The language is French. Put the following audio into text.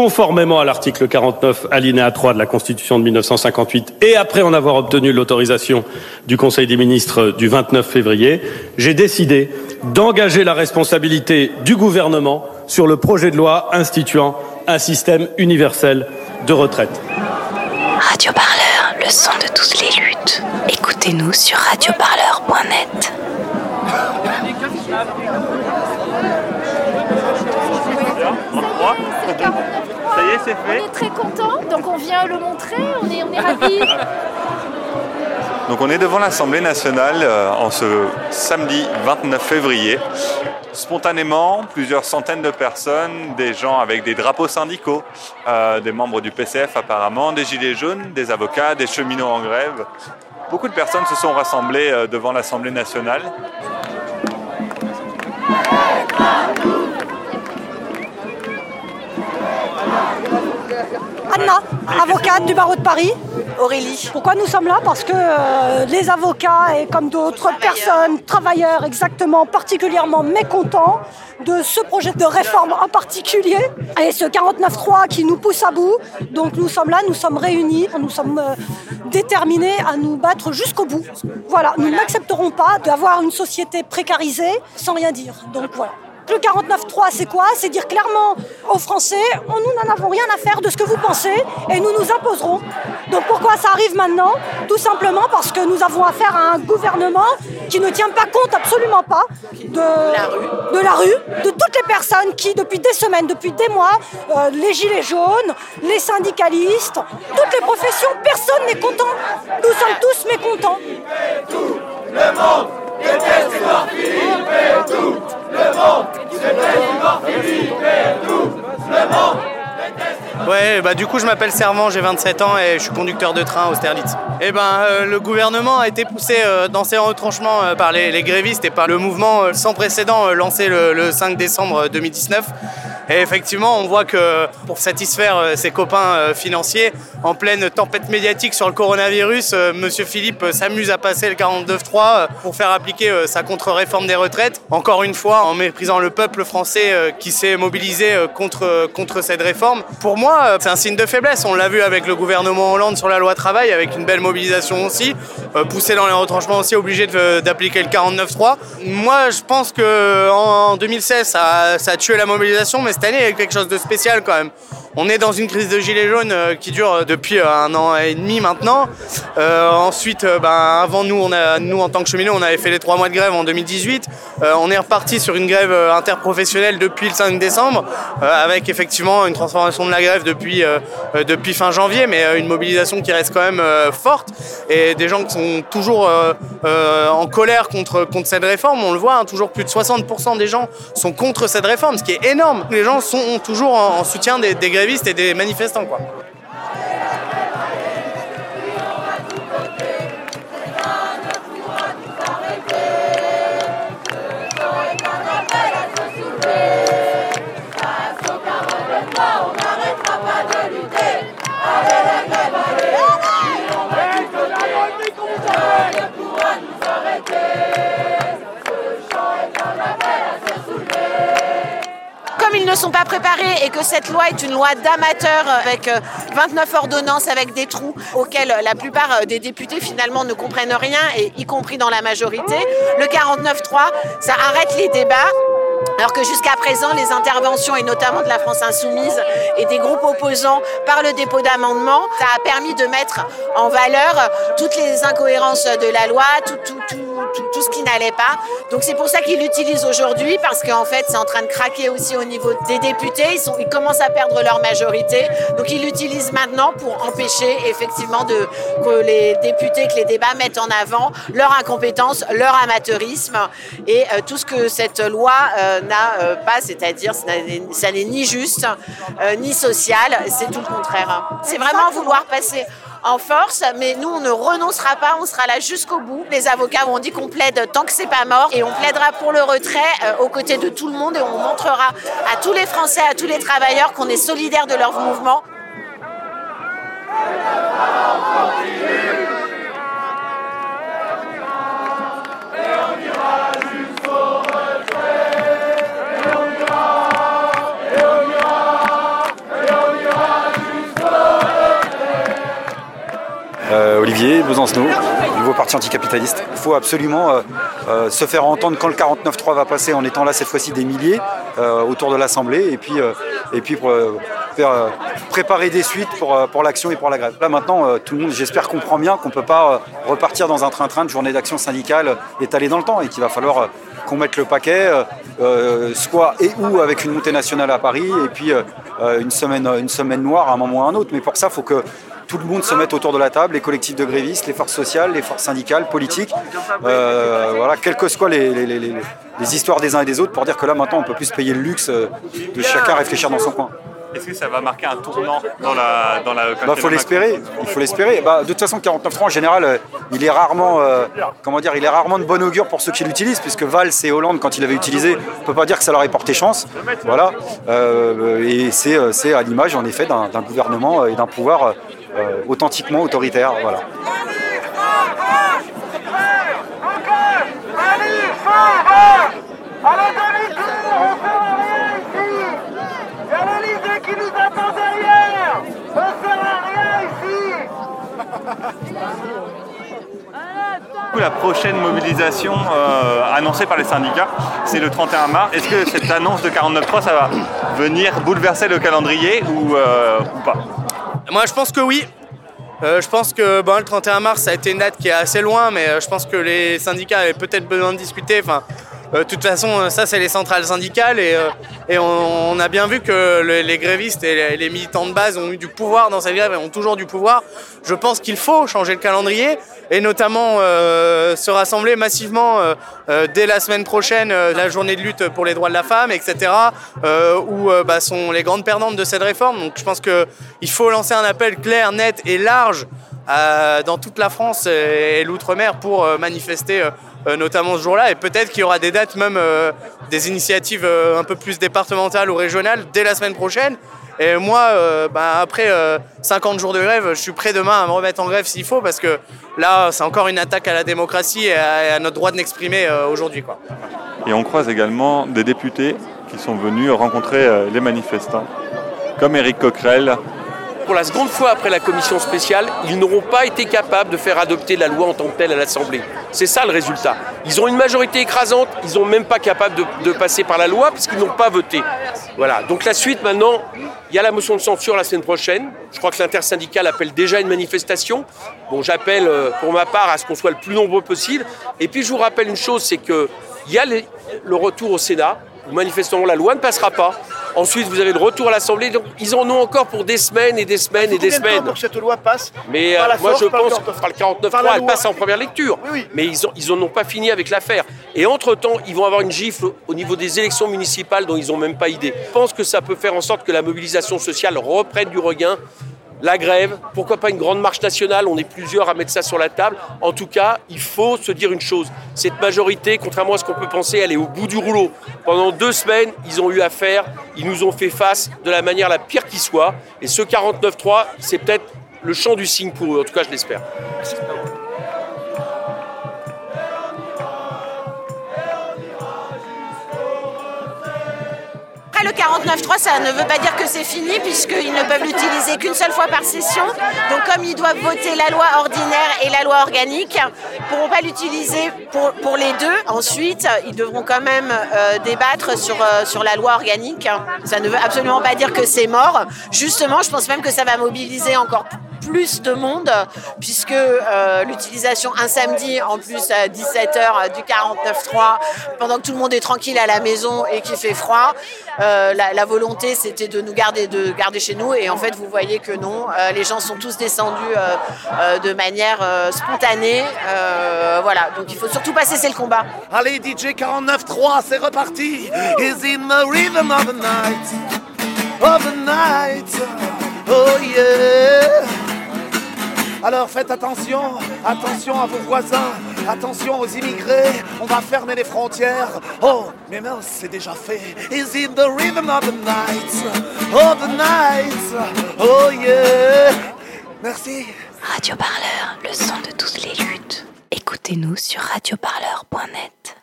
conformément à l'article 49 alinéa 3 de la Constitution de 1958 et après en avoir obtenu l'autorisation du Conseil des ministres du 29 février, j'ai décidé d'engager la responsabilité du gouvernement sur le projet de loi instituant un système universel de retraite. Radio Parleur, le son de toutes les luttes. Écoutez-nous sur radioparleur.net. Ça y est, c'est fait. On est très content, donc on vient le montrer, on est, on est ravis. Donc on est devant l'Assemblée nationale euh, en ce samedi 29 février. Spontanément, plusieurs centaines de personnes, des gens avec des drapeaux syndicaux, euh, des membres du PCF apparemment, des gilets jaunes, des avocats, des cheminots en grève. Beaucoup de personnes se sont rassemblées euh, devant l'Assemblée nationale. Avocate du barreau de Paris. Aurélie. Pourquoi nous sommes là? Parce que euh, les avocats et comme d'autres personnes, travailleurs exactement, particulièrement mécontents de ce projet de réforme en particulier et ce 49.3 qui nous pousse à bout. Donc nous sommes là, nous sommes réunis, nous sommes euh, déterminés à nous battre jusqu'au bout. Voilà, nous n'accepterons pas d'avoir une société précarisée sans rien dire. Donc voilà. Le 49.3, c'est quoi? C'est dire clairement aux Français, on, nous n'en avons rien à faire de ce que vous pensez et nous nous imposerons. Donc pourquoi ça arrive maintenant? Tout simplement parce que nous avons affaire à un gouvernement qui ne tient pas compte absolument pas de la rue, de, la rue, de toutes les personnes qui, depuis des semaines, depuis des mois, euh, les gilets jaunes, les syndicalistes, toutes les professions, personne n'est content. Nous sommes tous mécontents. Le monde déteste tout. Le monde Ouais, bah du coup je m'appelle Servant, j'ai 27 ans et je suis conducteur de train à Austerlitz. Et eh ben euh, le gouvernement a été poussé euh, dans ses retranchements euh, par les, grévistes et par le mouvement sans précédent lancé le 5 décembre 2019 et effectivement, on voit que pour satisfaire euh, ses copains euh, financiers, en pleine tempête médiatique sur le coronavirus, euh, Monsieur Philippe s'amuse à passer le 49.3 pour faire appliquer sa contre-réforme des retraites. Encore une fois, en méprisant le peuple français qui s'est mobilisé contre, contre cette réforme. Pour moi, c'est un signe de faiblesse. On l'a vu avec le gouvernement Hollande sur la loi travail, avec une belle mobilisation aussi, poussé dans les retranchements aussi, obligé d'appliquer le 49.3. Moi, je pense qu'en 2016, ça, ça a tué la mobilisation, mais cette année, quelque chose de spécial quand même. On est dans une crise de gilets jaunes euh, qui dure euh, depuis euh, un an et demi maintenant. ensuite, ben, avant nous, nous en tant que cheminots, on avait fait les trois mois de grève en 2018. on est reparti sur une grève interprofessionnelle depuis le 5 décembre, avec effectivement une transformation de la grève depuis, fin janvier, mais une mobilisation qui reste quand même forte et des gens qui sont toujours en colère contre, cette réforme. On le voit, hein, toujours plus de 60% des gens sont contre cette réforme, ce qui est énorme. Les gens sont toujours en, soutien des, des grévistes et des manifestants. Quoi. Ils ne sont pas préparés et que cette loi est une loi d'amateurs avec 29 euh, ordonnances avec des trous auxquels la plupart euh, des députés finalement ne comprennent rien, et y compris dans la majorité, le 49-3, ça arrête les débats. Alors que jusqu'à présent, les interventions, et notamment de la France insoumise et des groupes opposants par le dépôt d'amendements, ça a permis de mettre en valeur toutes les incohérences de la loi, tout, tout ce qui n'allait pas. Donc c'est pour ça qu'ils l'utilisent aujourd'hui, parce qu'en fait, c'est en train de craquer aussi au niveau des députés. Ils, sont, ils commencent à perdre leur majorité. Donc ils l'utilisent maintenant pour empêcher effectivement de, que les députés, que les débats mettent en avant leur incompétence, leur amateurisme et euh, tout ce que cette loi euh, n'a euh, pas, c'est-à-dire ça n'est ni juste, ni social, c'est tout le contraire. C'est vraiment vouloir passer en force, mais nous, on ne renoncera pas, on sera là jusqu'au bout. Les avocats ont dit qu'on plaide tant que c'est pas mort et on plaidera pour le retrait aux côtés de tout le monde et on montrera à tous les Français, à tous les travailleurs qu'on est solidaires de leur mouvement. Olivier Besancenot, nouveau parti anticapitaliste. Il faut absolument se faire entendre quand le 49-3 va passer en étant là cette fois-ci des milliers autour de l'Assemblée et puis, et puis faire, préparer des suites pour, pour l'action et pour la grève. Là maintenant, tout le monde, j'espère, comprend bien qu'on ne peut pas repartir dans un train-train de journée d'action syndicale étalée dans le temps et qu'il va falloir qu'on mette le paquet, soit et ou avec une montée nationale à Paris et puis une, semaine, une semaine noire à un moment ou à un autre. Mais pour ça, il faut que tout le monde se mette autour de la table, les collectifs de grévistes, les forces sociales, les forces syndicales, politiques, euh, voilà, quelles que soient les, histoires des uns et des autres, pour dire que là maintenant on peut plus se payer le luxe euh, de chacun réfléchir dans son coin. Est-ce que ça va marquer un tournant dans la dans la bah, faut l'espérer. Il faut l'espérer. Bah, de toute façon, 49 francs en général, euh, il est rarement comment dire, il est rarement de bon augure pour ceux qui l'utilisent, puisque Valls et Hollande, quand il avait utilisé, on peut pas dire que ça leur ait porté chance. Voilà. et c'est à l'image en effet d'un gouvernement et d'un pouvoir euh, authentiquement autoritaire. Voilà. La prochaine mobilisation euh, annoncée par les syndicats, c'est le 31 mars. Est-ce que cette annonce de 49.3, ça va venir bouleverser le calendrier ou, euh, ou pas? Moi, je pense que oui. Euh, je pense que le 31 mars, ça a été une date qui est assez loin, mais euh, je pense que les syndicats avaient peut-être besoin de discuter. De toute façon, ça, c'est les centrales syndicales et, et on, a bien vu que les grévistes et les, militants de base ont eu du pouvoir dans cette grève et ont toujours du pouvoir. Je pense qu'il faut changer le calendrier et notamment se rassembler massivement dès la semaine prochaine, la journée de lutte pour les droits de la femme, etc., où bah, sont les grandes perdantes de cette réforme. Donc je pense qu'il faut lancer un appel clair, net et large dans toute la France et, l'outre-mer pour manifester euh, notamment ce jour-là. Et peut-être qu'il y aura des dates, même euh, des initiatives euh, un peu plus départementales ou régionales dès la semaine prochaine. Et moi, bah, après 50 jours de grève, je suis prêt demain à me remettre en grève s'il faut, parce que là, c'est encore une attaque à la démocratie et à, notre droit de l'exprimer aujourd'hui. Et on croise également des députés qui sont venus rencontrer les manifestants, comme Éric Coquerel, pour la seconde fois après la commission spéciale, ils n'auront pas été capables de faire adopter la loi en tant que telle à l'Assemblée. C'est ça le résultat. Ils ont une majorité écrasante, ils n'ont même pas capable de, passer par la loi puisqu'ils n'ont pas voté. Voilà. Donc la suite maintenant, il y a la motion de censure la semaine prochaine. Je crois que l'intersyndicale appelle déjà une manifestation. Bon, j'appelle euh, pour ma part à ce qu'on soit le plus nombreux possible. Et puis je vous rappelle une chose, c'est qu'il y a le retour au Sénat manifestement la loi ne passera pas. Ensuite, vous avez le retour à l'Assemblée. Donc, ils en ont encore pour des semaines et des semaines et des semaines. pour que cette loi passe Mais euh, moi, je pense que le 49 elle passe en première lecture. Mais ils n'en ils ont pas fini avec l'affaire. Et entre-temps, ils vont avoir une gifle au niveau des élections municipales dont ils n'ont même pas idée. Je pense que ça peut faire en sorte que la mobilisation sociale reprenne du regain la grève, pourquoi pas une grande marche nationale, on est plusieurs à mettre ça sur la table. En tout cas, il faut se dire une chose, cette majorité, contrairement à ce qu'on peut penser, elle est au bout du rouleau. Pendant deux semaines, ils ont eu affaire, ils nous ont fait face de la manière la pire qui soit, et ce 49-3, c'est peut-être le champ du signe pour eux, en tout cas je l'espère. Le 49.3, ça ne veut pas dire que c'est fini, puisqu'ils ne peuvent l'utiliser qu'une seule fois par session. Donc comme ils doivent voter la loi ordinaire et la loi organique, ils ne pourront pas l'utiliser pour, les deux. Ensuite, ils devront quand même euh, débattre sur, euh, sur la loi organique. Ça ne veut absolument pas dire que c'est mort. Justement, je pense même que ça va mobiliser encore plus de monde, puisque euh, l'utilisation un samedi, en plus à 17h du 49.3, pendant que tout le monde est tranquille à la maison et qu'il fait froid, euh, la, volonté c'était de nous garder, de garder chez nous. Et en fait, vous voyez que non, euh, les gens sont tous descendus de manière spontanée. voilà, donc il faut surtout pas cesser le combat. Allez, DJ 49.3, c'est reparti. Oh yeah. Alors faites attention, attention à vos voisins, attention aux immigrés, on va fermer les frontières. Oh, mais non, c'est déjà fait. Is in the rhythm of the night, oh the night, oh yeah. Merci. Radio Parleur, le son de toutes les luttes. Écoutez-nous sur radioparleur.net.